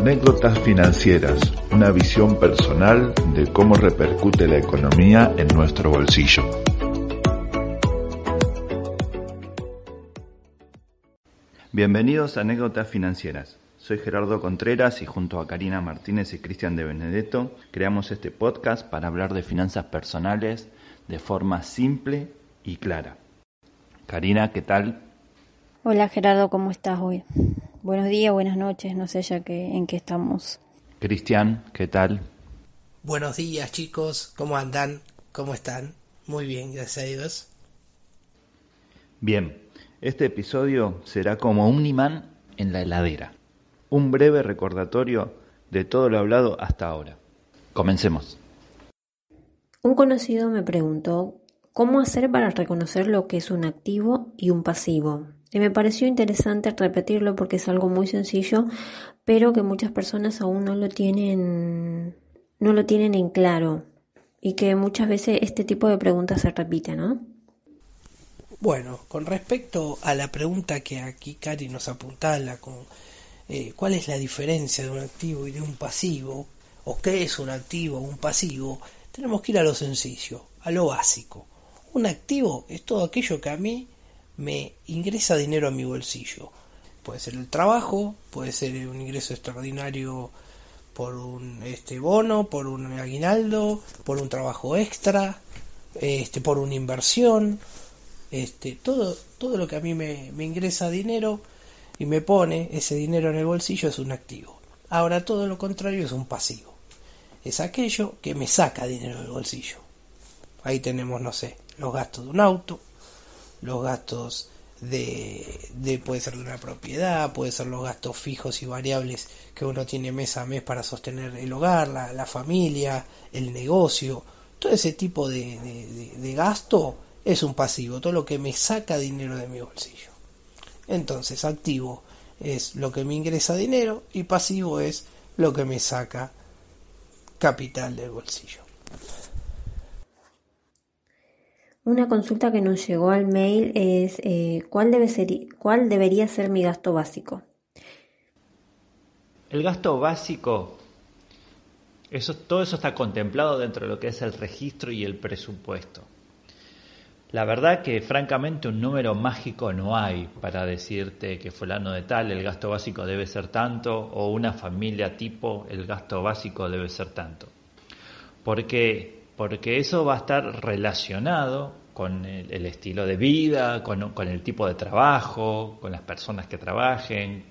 Anécdotas financieras, una visión personal de cómo repercute la economía en nuestro bolsillo. Bienvenidos a Anécdotas Financieras. Soy Gerardo Contreras y junto a Karina Martínez y Cristian de Benedetto creamos este podcast para hablar de finanzas personales de forma simple y clara. Karina, ¿qué tal? Hola Gerardo, ¿cómo estás hoy? Buenos días, buenas noches, no sé ya que, en qué estamos. Cristian, ¿qué tal? Buenos días chicos, ¿cómo andan? ¿Cómo están? Muy bien, gracias a Dios. Bien, este episodio será como un imán en la heladera. Un breve recordatorio de todo lo hablado hasta ahora. Comencemos. Un conocido me preguntó cómo hacer para reconocer lo que es un activo y un pasivo. Y me pareció interesante repetirlo porque es algo muy sencillo, pero que muchas personas aún no lo tienen, no lo tienen en claro. Y que muchas veces este tipo de preguntas se repiten, ¿no? Bueno, con respecto a la pregunta que aquí Cari nos apuntala con eh, cuál es la diferencia de un activo y de un pasivo, o qué es un activo o un pasivo, tenemos que ir a lo sencillo, a lo básico. Un activo es todo aquello que a mí me ingresa dinero a mi bolsillo. Puede ser el trabajo, puede ser un ingreso extraordinario por un este bono, por un aguinaldo, por un trabajo extra, este, por una inversión, este, todo, todo lo que a mí me, me ingresa dinero y me pone ese dinero en el bolsillo es un activo. Ahora todo lo contrario es un pasivo. Es aquello que me saca dinero del bolsillo. Ahí tenemos, no sé, los gastos de un auto, los gastos de, de, puede ser de una propiedad, puede ser los gastos fijos y variables que uno tiene mes a mes para sostener el hogar, la, la familia, el negocio, todo ese tipo de, de, de, gasto es un pasivo, todo lo que me saca dinero de mi bolsillo. Entonces, activo es lo que me ingresa dinero y pasivo es lo que me saca capital del bolsillo. Una consulta que nos llegó al mail es eh, ¿cuál, debe ser, ¿cuál debería ser mi gasto básico? El gasto básico, eso, todo eso está contemplado dentro de lo que es el registro y el presupuesto. La verdad que francamente un número mágico no hay para decirte que fulano de tal, el gasto básico debe ser tanto, o una familia tipo, el gasto básico debe ser tanto. Porque porque eso va a estar relacionado con el, estilo de vida, con, con, el tipo de trabajo, con las personas que trabajen,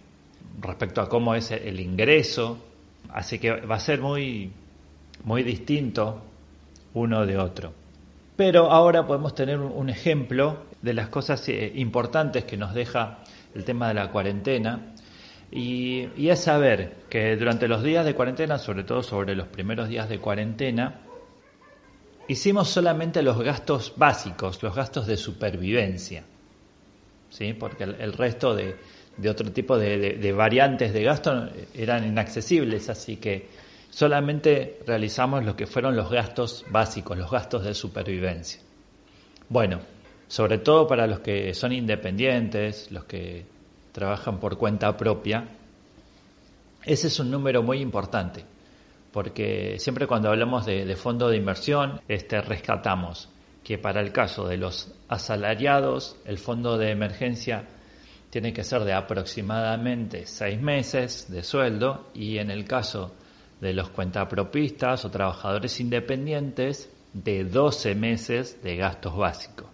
respecto a cómo es el ingreso. Así que va a ser muy, muy distinto uno de otro. Pero ahora podemos tener un ejemplo de las cosas eh, importantes que nos deja el tema de la cuarentena. Y, y es saber que durante los días de cuarentena, sobre todo sobre los primeros días de cuarentena, hicimos solamente los gastos básicos, los gastos de supervivencia, ¿sí? porque el, resto de, de, otro tipo de, de, de, variantes de gasto eran inaccesibles, así que solamente realizamos lo que fueron los gastos básicos, los gastos de supervivencia. Bueno, sobre todo para los que son independientes, los que trabajan por cuenta propia, ese es un número muy importante porque siempre cuando hablamos de, fondo de inversión, este, rescatamos que para el caso de los asalariados, el fondo de emergencia tiene que ser de aproximadamente seis meses de sueldo y en el caso de los cuentapropistas o trabajadores independientes, de 12 meses de gastos básicos.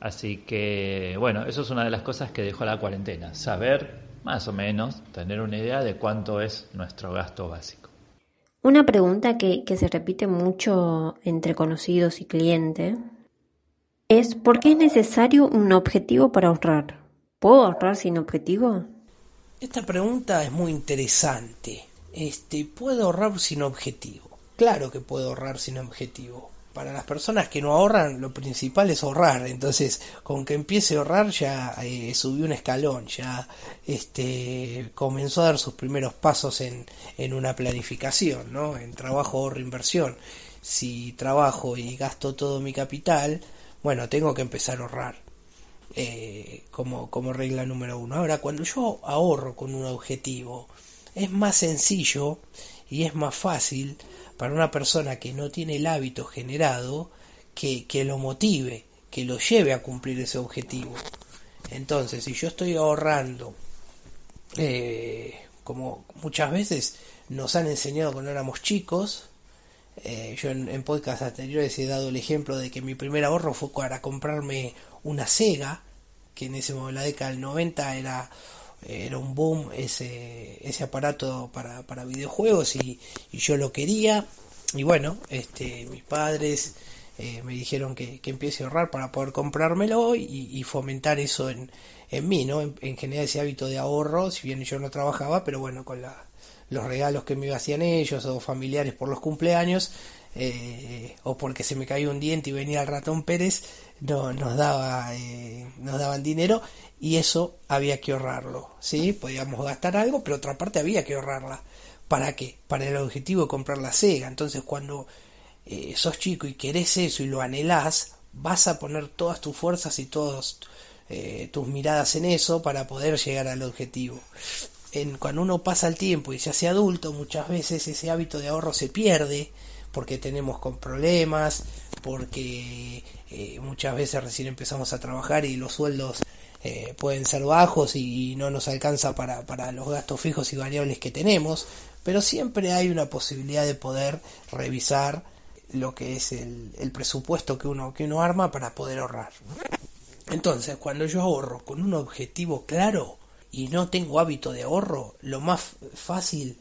Así que, bueno, eso es una de las cosas que dejó la cuarentena, saber más o menos, tener una idea de cuánto es nuestro gasto básico. Una pregunta que, se repite mucho entre conocidos y clientes es ¿por qué es necesario un objetivo para ahorrar? ¿Puedo ahorrar sin objetivo? Esta pregunta es muy interesante. Este, ¿puedo ahorrar sin objetivo? Claro que puedo ahorrar sin objetivo. Para las personas que no ahorran, lo principal es ahorrar. Entonces, con que empiece a ahorrar ya eh, subió un escalón, ya este, comenzó a dar sus primeros pasos en, en una planificación, ¿no? En trabajo, ahorro, inversión. Si trabajo y gasto todo mi capital, bueno, tengo que empezar a ahorrar. Eh, como, como regla número uno. Ahora, cuando yo ahorro con un objetivo, es más sencillo y es más fácil para una persona que no tiene el hábito generado que, que lo motive, que lo lleve a cumplir ese objetivo. Entonces, si yo estoy ahorrando, eh, como muchas veces nos han enseñado cuando éramos chicos, eh, yo en, en podcast anteriores he dado el ejemplo de que mi primer ahorro fue para comprarme una Sega, que en ese momento, la década del 90 era, era un boom ese, ese aparato para, para videojuegos y, yo lo quería. Y bueno, este, mis padres eh, me dijeron que, que, empiece a ahorrar para poder comprármelo y, y fomentar eso en, en mí, ¿no? En, en, general ese hábito de ahorro, si bien yo no trabajaba, pero bueno, con la, los regalos que me hacían ellos o familiares por los cumpleaños, eh, o porque se me caía un diente y venía el ratón Pérez, no, nos, daba, eh, nos daban dinero y eso había que ahorrarlo, ¿sí? Podíamos gastar algo, pero otra parte había que ahorrarla. ¿Para qué? Para el objetivo de comprar la Sega. Entonces cuando eh, sos chico y querés eso y lo anhelás, vas a poner todas tus fuerzas y todas eh, tus miradas en eso para poder llegar al objetivo. En, cuando uno pasa el tiempo y se hace adulto, muchas veces ese hábito de ahorro se pierde porque tenemos con problemas, porque eh, muchas veces recién empezamos a trabajar y los sueldos eh, pueden ser bajos y, no nos alcanza para, para los gastos fijos y variables que tenemos, pero siempre hay una posibilidad de poder revisar lo que es el, presupuesto que uno, que uno arma para poder ahorrar. Entonces, cuando yo ahorro con un objetivo claro y no tengo hábito de ahorro, lo más fácil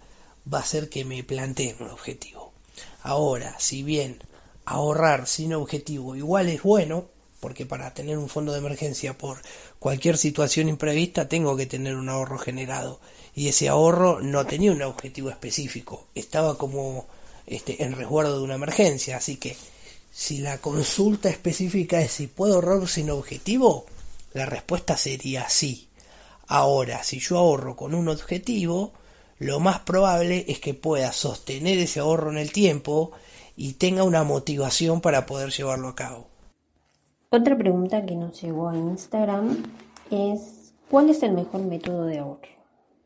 va a ser que me plantee un objetivo. Ahora, si bien ahorrar sin objetivo igual es bueno, porque para tener un fondo de emergencia por cualquier situación imprevista tengo que tener un ahorro generado y ese ahorro no tenía un objetivo específico, estaba como este, en resguardo de una emergencia. Así que si la consulta específica es si puedo ahorrar sin objetivo, la respuesta sería sí. Ahora, si yo ahorro con un objetivo, lo más probable es que pueda sostener ese ahorro en el tiempo y tenga una motivación para poder llevarlo a cabo. Otra pregunta que nos llegó a Instagram es ¿cuál es el mejor método de ahorro?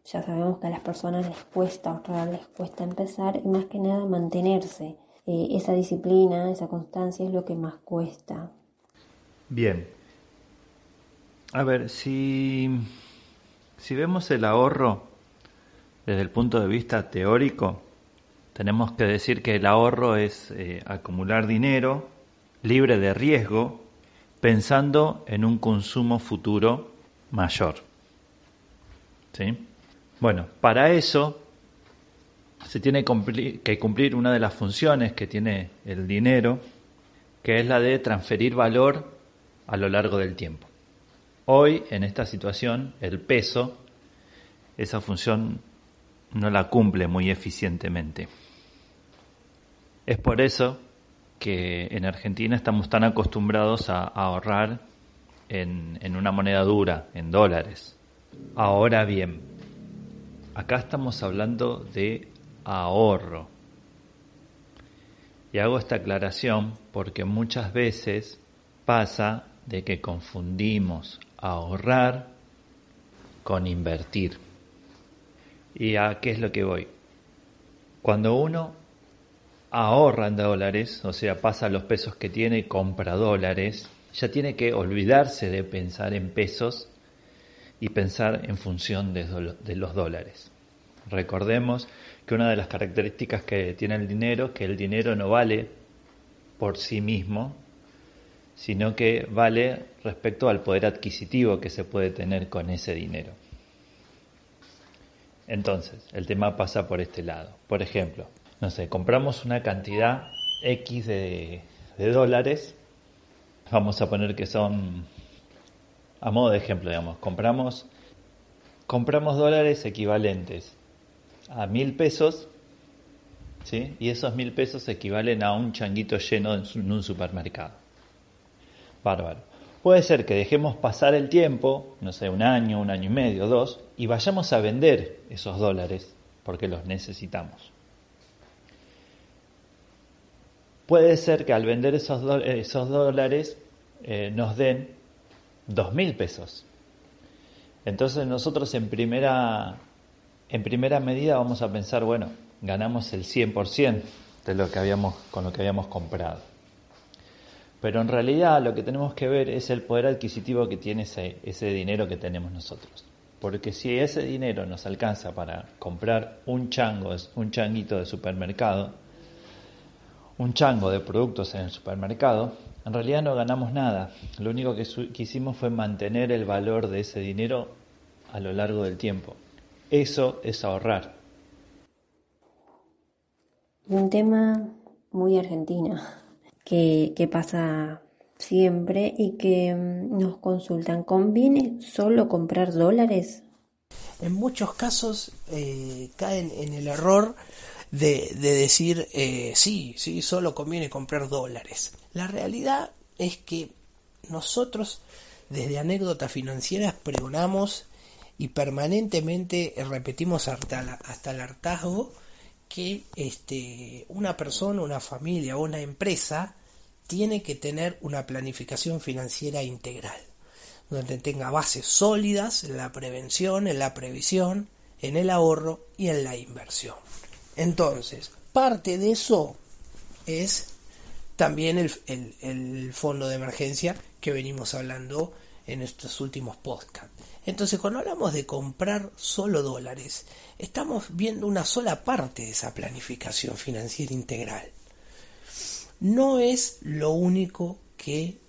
Ya sabemos que a las personas les cuesta ahorrar, les cuesta empezar y más que nada mantenerse. Eh, esa disciplina, esa constancia es lo que más cuesta. Bien. A ver, si, si vemos el ahorro desde el punto de vista teórico, tenemos que decir que el ahorro es eh, acumular dinero libre de riesgo, pensando en un consumo futuro mayor. ¿Sí? Bueno, para eso se tiene que cumplir una de las funciones que tiene el dinero, que es la de transferir valor a lo largo del tiempo. Hoy, en esta situación, el peso, esa función no la cumple muy eficientemente. Es por eso que en Argentina estamos tan acostumbrados a ahorrar en, una moneda dura, en dólares. Ahora bien, acá estamos hablando de ahorro. Y hago esta aclaración porque muchas veces pasa de que confundimos ahorrar con invertir. ¿Y a qué es lo que voy? Cuando uno ahorra en dólares, o sea, pasa los pesos que tiene y compra dólares, ya tiene que olvidarse de pensar en pesos y pensar en función de, los dólares. Recordemos que una de las características que tiene el dinero es que el dinero no vale por sí mismo, sino que vale respecto al poder adquisitivo que se puede tener con ese dinero. Entonces, el tema pasa por este lado. Por ejemplo, no sé, compramos una cantidad X de, dólares, vamos a poner que son a modo de ejemplo, digamos, compramos, compramos dólares equivalentes a mil pesos, ¿sí? y esos mil pesos equivalen a un changuito lleno en un supermercado. Bárbaro. Puede ser que dejemos pasar el tiempo, no sé, un año, un año y medio, dos, y vayamos a vender esos dólares porque los necesitamos. Puede ser que al vender esos, dólares eh, nos den dos mil pesos. Entonces nosotros en primera, En primera medida vamos a pensar, bueno, ganamos el 100% de lo que habíamos, con lo que habíamos comprado. Pero en realidad lo que tenemos que ver es el poder adquisitivo que tiene ese, ese dinero que tenemos nosotros. Porque si ese dinero nos alcanza para comprar un chango, un changuito de supermercado, un chango de productos en el supermercado, en realidad no ganamos nada. Lo único que, que hicimos fue mantener el valor de ese dinero a lo largo del tiempo. Eso es ahorrar. Un tema muy argentina que, pasa siempre y que mm, nos consultan, ¿conviene solo comprar dólares? En muchos casos eh, caen en el error de, de decir, eh, sí, sí, solo conviene comprar dólares. La realidad es que nosotros desde anécdotas financieras pregonamos y permanentemente repetimos hasta, hasta el hartazgo que este, una persona, una familia o una empresa tiene que tener una planificación financiera integral, donde tenga bases sólidas en la prevención, en la previsión, en el ahorro y en la inversión. Entonces, parte de eso es también el, el fondo de emergencia que venimos hablando en estos últimos podcasts. Entonces, cuando hablamos de comprar solo dólares, estamos viendo una sola parte de esa planificación financiera integral no es lo único que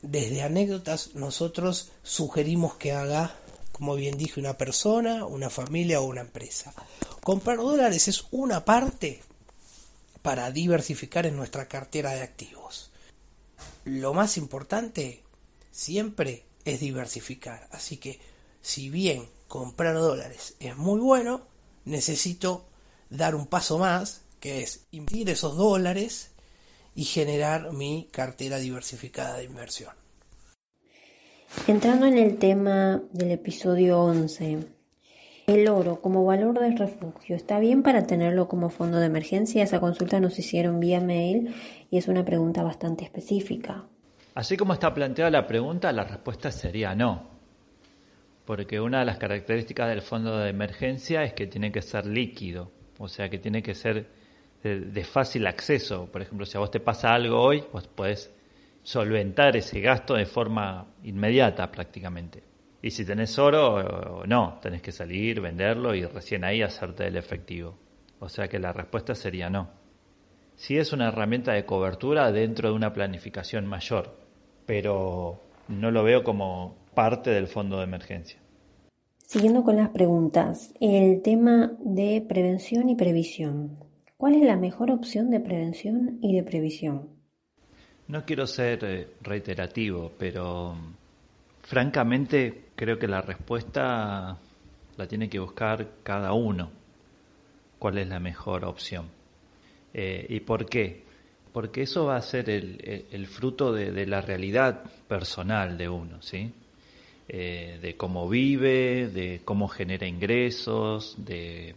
desde anécdotas nosotros sugerimos que haga, como bien dije, una persona, una familia o una empresa. Comprar dólares es una parte para diversificar en nuestra cartera de activos. Lo más importante siempre es diversificar. Así que si bien comprar dólares es muy bueno, necesito dar un paso más, que es invertir esos dólares y generar mi cartera diversificada de inversión. Entrando en el tema del episodio 11, el oro como valor de refugio, ¿está bien para tenerlo como fondo de emergencia? Esa consulta nos hicieron vía mail y es una pregunta bastante específica. Así como está planteada la pregunta, la respuesta sería no. Porque una de las características del fondo de emergencia es que tiene que ser líquido, o sea que tiene que ser de, fácil acceso. Por ejemplo, si a vos te pasa algo hoy, vos podés solventar ese gasto de forma inmediata prácticamente. Y si tenés oro, no, tenés que salir, venderlo y recién ahí hacerte el efectivo. O sea que la respuesta sería no. Sí es una herramienta de cobertura dentro de una planificación mayor, pero no lo veo como parte del fondo de emergencia. Siguiendo con las preguntas, el tema de prevención y previsión. ¿Cuál es la mejor opción de prevención y de previsión? No quiero ser eh, reiterativo, pero francamente creo que la respuesta la tiene que buscar cada uno. ¿Cuál es la mejor opción? Eh, ¿Y por qué? Porque eso va a ser el, fruto de, la realidad personal de uno, ¿sí? Eh, de cómo vive, de cómo genera ingresos, de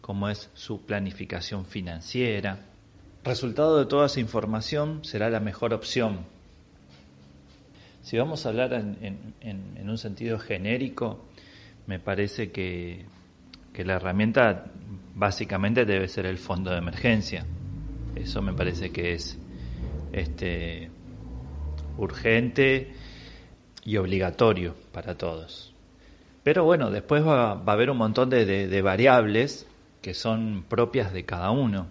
cómo es su planificación financiera. Resultado de toda esa información será la mejor opción. Si vamos a hablar en, un sentido genérico, me parece que, la herramienta básicamente debe ser el fondo de emergencia. Eso me parece que es este, urgente y obligatorio para todos. Pero bueno, después va, a haber un montón de variables que son propias de cada uno.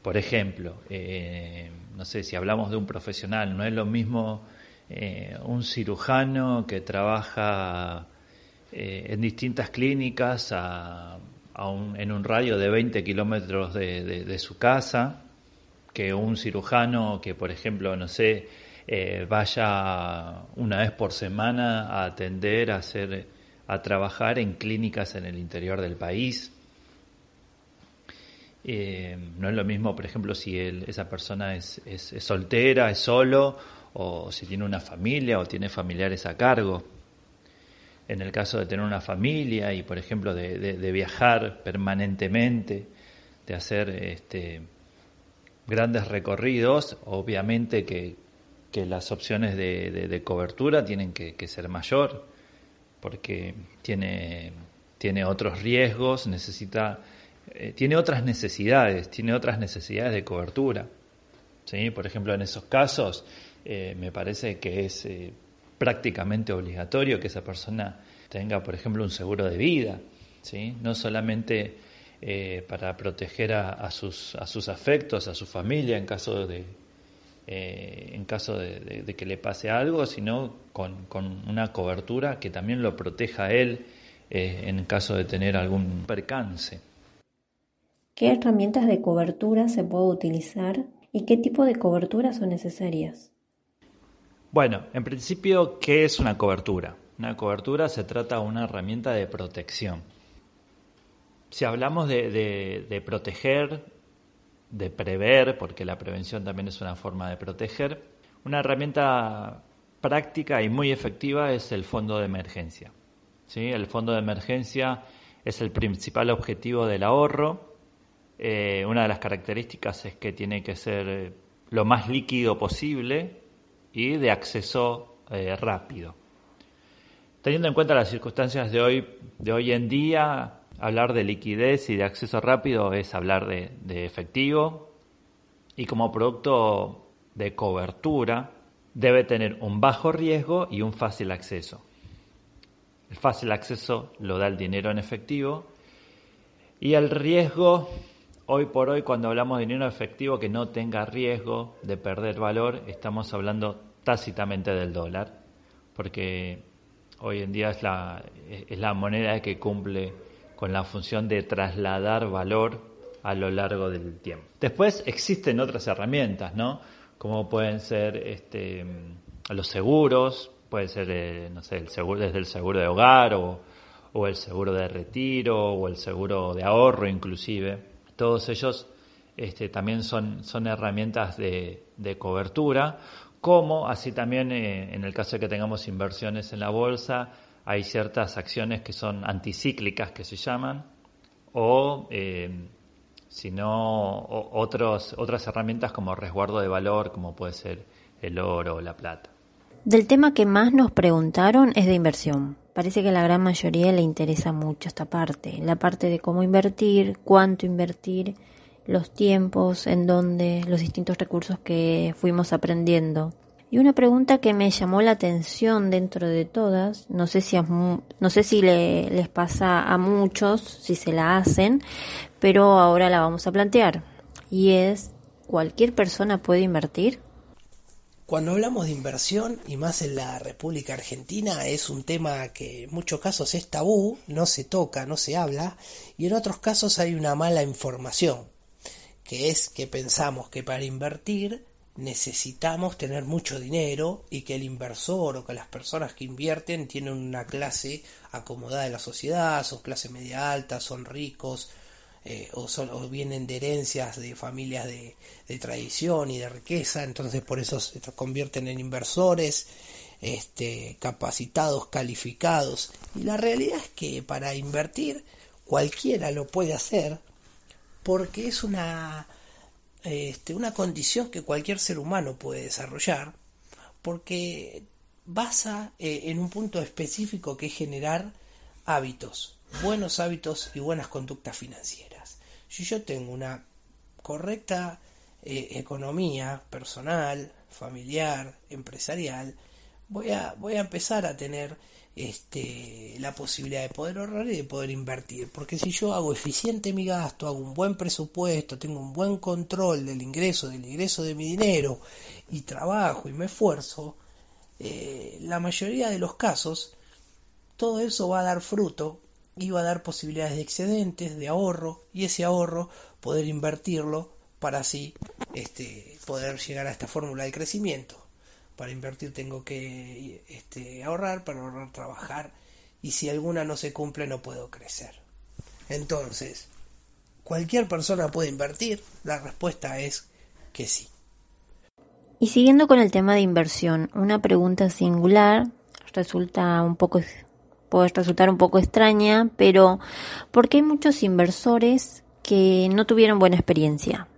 Por ejemplo, eh, no sé si hablamos de un profesional, no es lo mismo eh, un cirujano que trabaja eh, en distintas clínicas en un radio de 20 kilómetros de, su casa que un cirujano que, por ejemplo, no sé, vaya una vez por semana a atender, a hacer, a trabajar en clínicas en el interior del país. Eh, no es lo mismo, por ejemplo, si esa persona es, soltera, es solo, o si tiene una familia o tiene familiares a cargo. En el caso de tener una familia y, por ejemplo, de, viajar permanentemente, de hacer este, grandes recorridos, obviamente que, las opciones de, cobertura tienen que, que ser mayor, porque tiene tiene otros riesgos, necesita, eh, tiene otras necesidades, tiene otras necesidades de cobertura. ¿sí? Por ejemplo, en esos casos eh, me parece que es eh, prácticamente obligatorio que esa persona tenga, por ejemplo, un seguro de vida, ¿sí? no solamente para proteger a, sus, a sus afectos, a su familia en caso de, en caso de, que le pase algo, sino con, con, una cobertura que también lo proteja a él eh, en caso de tener algún percance. ¿Qué herramientas de cobertura se puede utilizar y qué tipo de coberturas son necesarias? Bueno, en principio, ¿qué es una cobertura? Una cobertura se trata de una herramienta de protección. Si hablamos de, proteger, de prever, porque la prevención también es una forma de proteger, una herramienta práctica y muy efectiva es el fondo de emergencia. El fondo de emergencia es el principal objetivo del ahorro. Eh, una de las características es que tiene que ser lo más líquido posible y de acceso eh, rápido. Teniendo en cuenta las circunstancias de hoy, de hoy en día, hablar de liquidez y de acceso rápido es hablar de efectivo y como producto de cobertura debe tener un bajo riesgo y un fácil acceso. El fácil acceso lo da el dinero en efectivo y el riesgo, hoy por hoy cuando hablamos de dinero efectivo que no tenga riesgo de perder valor, estamos hablando tácitamente del dólar, porque hoy en día es la, es la moneda que cumple con la función de trasladar valor a lo largo del tiempo. Después existen otras herramientas, ¿no? Como pueden ser este, los seguros, puede ser, eh, no sé, el seguro, desde el seguro de hogar o, el seguro de retiro o el seguro de ahorro inclusive. Todos ellos este, también son, son herramientas de, cobertura, como así también eh, en el caso de que tengamos inversiones en la bolsa, hay ciertas acciones que son anticíclicas que se llaman, o eh, si no, otros, otras herramientas como resguardo de valor, como puede ser el oro o la plata. Del tema que más nos preguntaron es de inversión. Parece que a la gran mayoría le interesa mucho esta parte, la parte de cómo invertir, cuánto invertir, los tiempos, en dónde, los distintos recursos que fuimos aprendiendo. Y una pregunta que me llamó la atención dentro de todas, no sé si, no sé si les pasa a muchos, si se la hacen, pero ahora la vamos a plantear. Y es, ¿cualquier persona puede invertir? Cuando hablamos de inversión, y más en la República Argentina, es un tema que en muchos casos es tabú, no se toca, no se habla, y en otros casos hay una mala información, que es que pensamos que para invertir necesitamos tener mucho dinero y que el inversor o que las personas que invierten tienen una clase acomodada de la sociedad, son clase media alta, son ricos, eh, o, son, o vienen de herencias de familias de, tradición y de riqueza, entonces por eso se convierten en inversores este, capacitados, calificados. Y la realidad es que para invertir cualquiera lo puede hacer porque es una, este, una condición que cualquier ser humano puede desarrollar porque basa eh, en un punto específico que es generar hábitos, buenos hábitos y buenas conductas financieras. Si yo tengo una correcta eh, economía personal, familiar, empresarial, voy a, voy a empezar a tener este, la posibilidad de poder ahorrar y de poder invertir. Porque si yo hago eficiente mi gasto, hago un buen presupuesto, tengo un buen control del ingreso, del ingreso de mi dinero y trabajo y me esfuerzo, eh, la mayoría de los casos todo eso va a dar fruto iba a dar posibilidades de excedentes, de ahorro, y ese ahorro poder invertirlo para así este, poder llegar a esta fórmula de crecimiento. Para invertir tengo que este, ahorrar, para ahorrar trabajar, y si alguna no se cumple no puedo crecer. Entonces, ¿cualquier persona puede invertir? La respuesta es que sí. Y siguiendo con el tema de inversión, una pregunta singular resulta un poco puede resultar un poco extraña, pero porque hay muchos inversores que no tuvieron buena experiencia.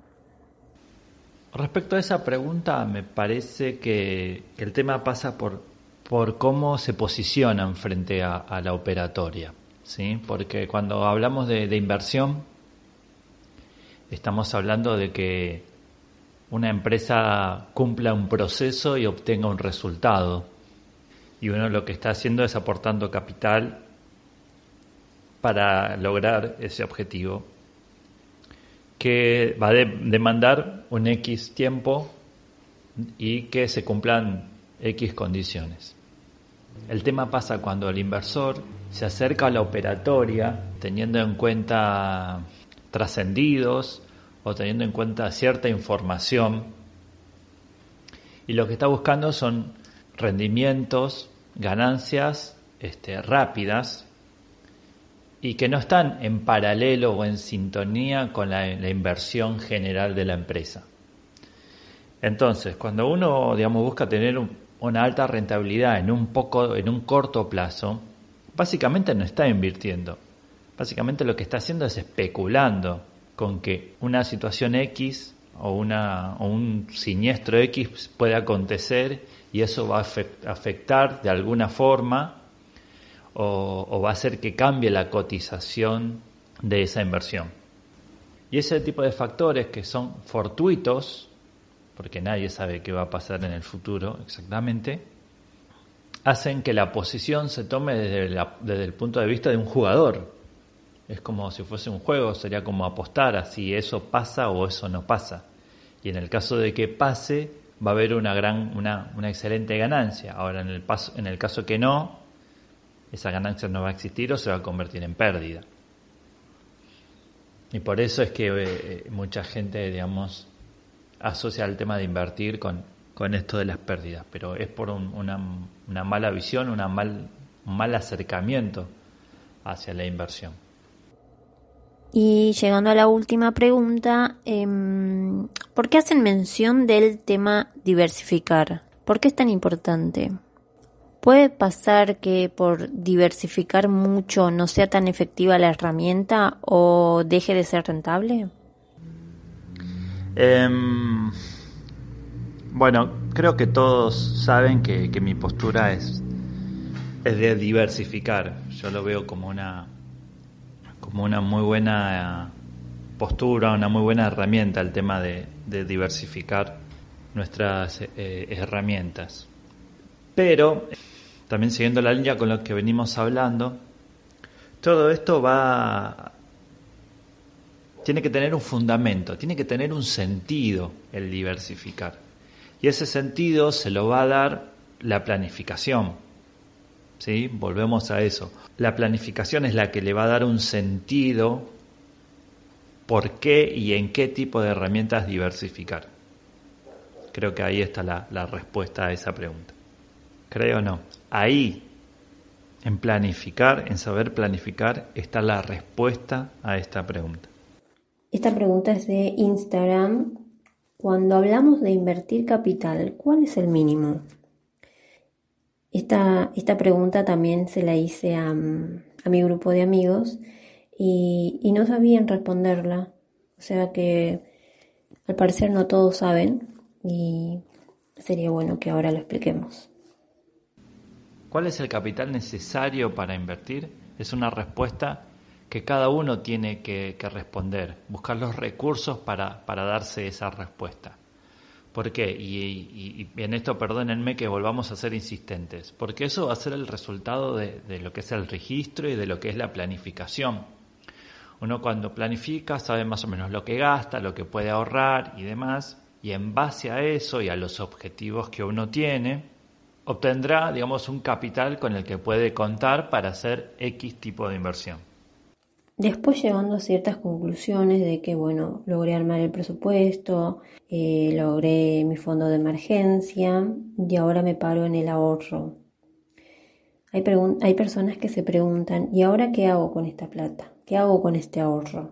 Respecto a esa pregunta, me parece que el tema pasa por, por cómo se posicionan frente a, la operatoria. ¿sí? porque cuando hablamos de, inversión, estamos hablando de que una empresa cumpla un proceso y obtenga un resultado. Y uno lo que está haciendo es aportando capital para lograr ese objetivo, que va a demandar un X tiempo y que se cumplan X condiciones. El tema pasa cuando el inversor se acerca a la operatoria teniendo en cuenta trascendidos o teniendo en cuenta cierta información y lo que está buscando son rendimientos, ganancias este, rápidas y que no están en paralelo o en sintonía con la, inversión general de la empresa. Entonces, cuando uno, digamos, busca tener una alta rentabilidad en un poco, en un corto plazo, básicamente no está invirtiendo. Básicamente lo que está haciendo es especulando con que una situación X o, una, o un siniestro X puede acontecer y eso va a afectar de alguna forma o, va a hacer que cambie la cotización de esa inversión. Y ese tipo de factores que son fortuitos, porque nadie sabe qué va a pasar en el futuro exactamente, hacen que la posición se tome desde, desde el punto de vista de un jugador. Es como si fuese un juego, sería como apostar a si eso pasa o eso no pasa. Y en el caso de que pase, va a haber una gran, una, una excelente ganancia. Ahora, en el, paso, en el caso que no, esa ganancia no va a existir o se va a convertir en pérdida. Y por eso es que eh, mucha gente, digamos, asocia el tema de invertir con, con esto de las pérdidas, pero es por una, una, mala visión, una mal, un mal acercamiento hacia la inversión. Y llegando a la última pregunta, eh, ¿por qué hacen mención del tema diversificar? ¿Por qué es tan importante? ¿Puede pasar que por diversificar mucho no sea tan efectiva la herramienta o deje de ser rentable? Em, bueno, creo que todos saben que, mi postura es, es de diversificar. Yo lo veo como una, como una muy buena postura, una muy buena herramienta el tema de, diversificar nuestras eh, herramientas. Pero, también siguiendo la línea con lo que venimos hablando, todo esto va tiene que tener un fundamento, tiene que tener un sentido el diversificar. Y ese sentido se lo va a dar la planificación. ¿Sí? Volvemos a eso. La planificación es la que le va a dar un sentido por qué y en qué tipo de herramientas diversificar. Creo que ahí está la, la respuesta a esa pregunta. Creo no. Ahí, en planificar, en saber planificar, está la respuesta a esta pregunta. Esta pregunta es de Instagram. Cuando hablamos de invertir capital, ¿cuál es el mínimo? Esta, esta pregunta también se la hice a, mi grupo de amigos y, y, no sabían responderla. O sea que al parecer no todos saben y sería bueno que ahora lo expliquemos. ¿Cuál es el capital necesario para invertir? Es una respuesta que cada uno tiene que, responder, buscar los recursos para, para, darse esa respuesta. ¿Por qué? Y, en esto perdónenme que volvamos a ser insistentes, porque eso va a ser el resultado de, de lo que es el registro y de lo que es la planificación. Uno cuando planifica sabe más o menos lo que gasta, lo que puede ahorrar y demás, y en base a eso y a los objetivos que uno tiene, obtendrá, digamos, un capital con el que puede contar para hacer X tipo de inversión. Después llegando a ciertas conclusiones de que, bueno, logré armar el presupuesto, eh, logré mi fondo de emergencia y ahora me paro en el ahorro. Hay, hay personas que se preguntan, ¿y ahora qué hago con esta plata? ¿Qué hago con este ahorro?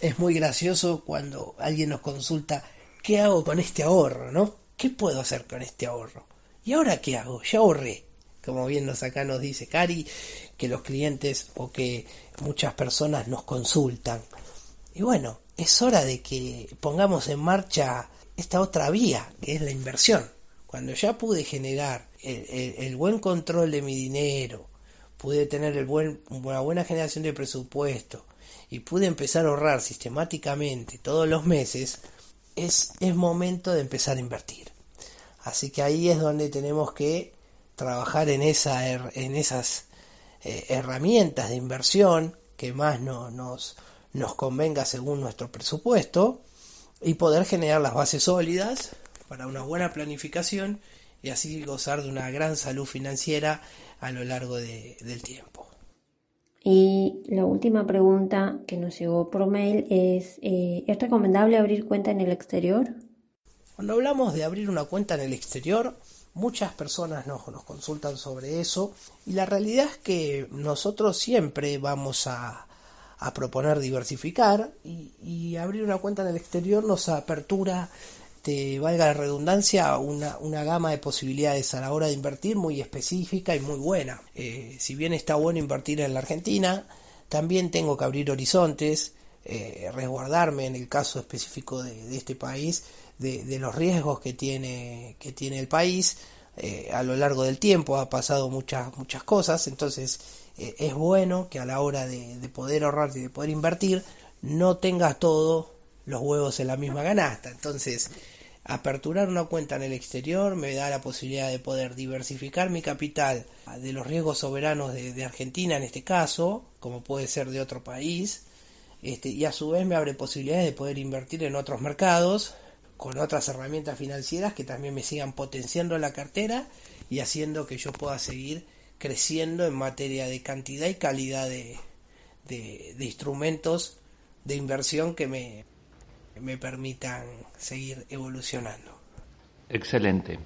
Es muy gracioso cuando alguien nos consulta, ¿qué hago con este ahorro? ¿No? ¿Qué puedo hacer con este ahorro? ¿Y ahora qué hago? Ya ahorré como bien nos acá nos dice Cari, que los clientes o que muchas personas nos consultan. Y bueno, es hora de que pongamos en marcha esta otra vía, que es la inversión. Cuando ya pude generar el, buen control de mi dinero, pude tener una buena generación de presupuesto y pude empezar a ahorrar sistemáticamente todos los meses, es, es momento de empezar a invertir. Así que ahí es donde tenemos que trabajar en, esa, en esas eh, herramientas de inversión que más no, nos, nos convenga según nuestro presupuesto y poder generar las bases sólidas para una buena planificación y así gozar de una gran salud financiera a lo largo del tiempo. Y la última pregunta que nos llegó por mail es, eh, ¿es recomendable abrir cuenta en el exterior? Cuando hablamos de abrir una cuenta en el exterior, muchas personas nos, consultan sobre eso y la realidad es que nosotros siempre vamos a, proponer diversificar y, abrir una cuenta en el exterior nos apertura te valga la redundancia, una, gama de posibilidades a la hora de invertir muy específica y muy buena. Eh, si bien está bueno invertir en la Argentina, también tengo que abrir horizontes, eh, resguardarme en el caso específico de este país de, de, los riesgos que tiene, que tiene el país. Eh, a lo largo del tiempo ha pasado muchas, muchas cosas, entonces eh, es bueno que a la hora de, de poder ahorrar y de poder invertir no tengas todos los huevos en la misma ganasta. Entonces, Aperturar una cuenta en el exterior me da la posibilidad de poder diversificar mi capital de los riesgos soberanos de, Argentina en este caso, como puede ser de otro país, este, y a su vez me abre posibilidades de poder invertir en otros mercados con otras herramientas financieras que también me sigan potenciando la cartera y haciendo que yo pueda seguir creciendo en materia de cantidad y calidad de, de, instrumentos de inversión que me, me permitan seguir evolucionando. Excelente.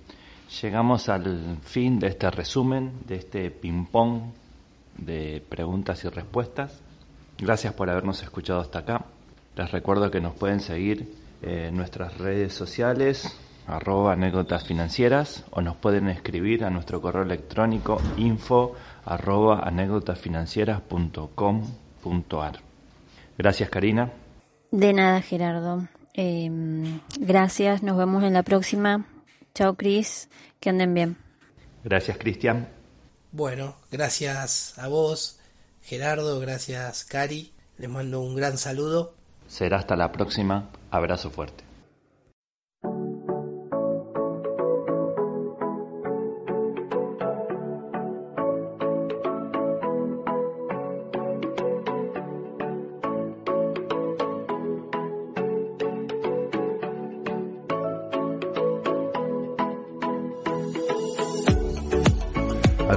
Llegamos al fin de este resumen, de este ping-pong de preguntas y respuestas. Gracias por habernos escuchado hasta acá. Les recuerdo que nos pueden seguir en nuestras redes sociales, arroba anécdotas financieras, o nos pueden escribir a nuestro correo electrónico info arroba anécdotasfinancieras.com.ar. Gracias, Karina. De nada, Gerardo. Eh, gracias, nos vemos en la próxima. Chao, Cris, que anden bien. Gracias, Cristian. Bueno, gracias a vos, Gerardo, gracias, Cari. Les mando un gran saludo. Será hasta la próxima. Abrazo fuerte.